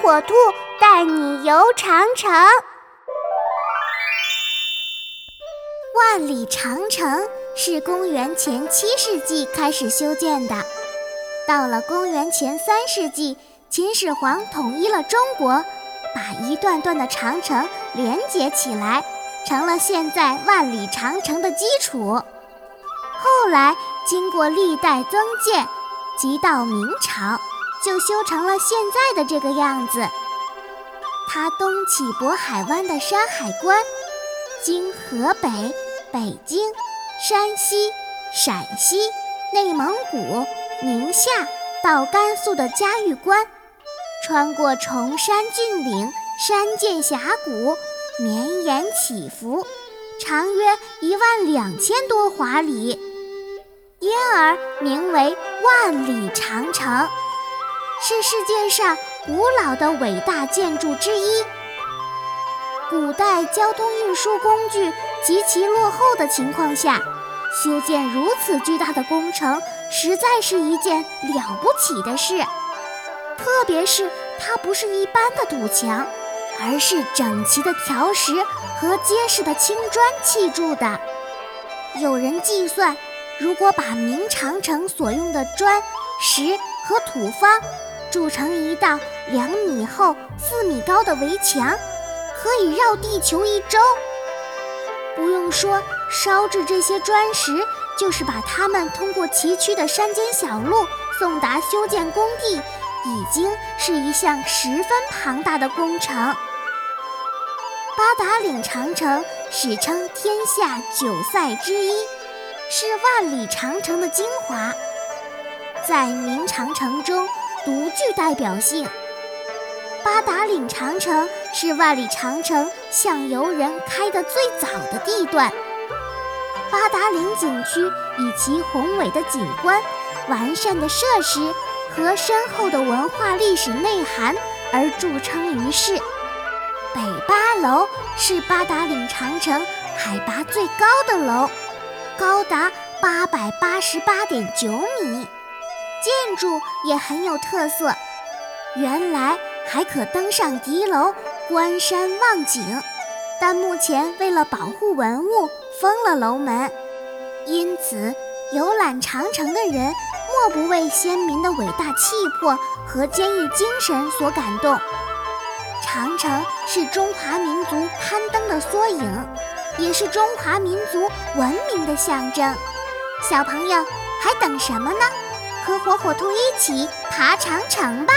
火兔带你游长城。万里长城是公元前七世纪开始修建的，到了公元前三世纪，秦始皇统一了中国，把一段段的长城连接起来，成了现在万里长城的基础。后来经过历代增建，即到明朝。就修成了现在的这个样子。它东起渤海湾的山海关，经河北、北京、山西、陕西、内蒙古、宁夏，到甘肃的嘉峪关，穿过崇山峻岭、山涧峡谷，绵延起伏，长约一万两千多华里，因而名为万里长城。是世界上古老的伟大建筑之一。古代交通运输工具极其落后的情况下，修建如此巨大的工程，实在是一件了不起的事。特别是它不是一般的堵墙，而是整齐的条石和结实的青砖砌筑的。有人计算，如果把明长城所用的砖石和土方筑成一道两米厚、四米高的围墙，可以绕地球一周。不用说，烧制这些砖石，就是把它们通过崎岖的山间小路送达修建工地，已经是一项十分庞大的工程。八达岭长城史称天下九塞之一，是万里长城的精华。在明长城中。独具代表性。八达岭长城是万里长城向游人开的最早的地段。八达岭景区以其宏伟的景观、完善的设施和深厚的文化历史内涵而著称于世。北八楼是八达岭长城海拔最高的楼，高达八百八十八点九米。建筑也很有特色，原来还可登上敌楼观山望景，但目前为了保护文物封了楼门。因此，游览长城的人莫不为先民的伟大气魄和坚毅精神所感动。长城是中华民族攀登的缩影，也是中华民族文明的象征。小朋友还等什么呢？和火火兔一起爬长城吧！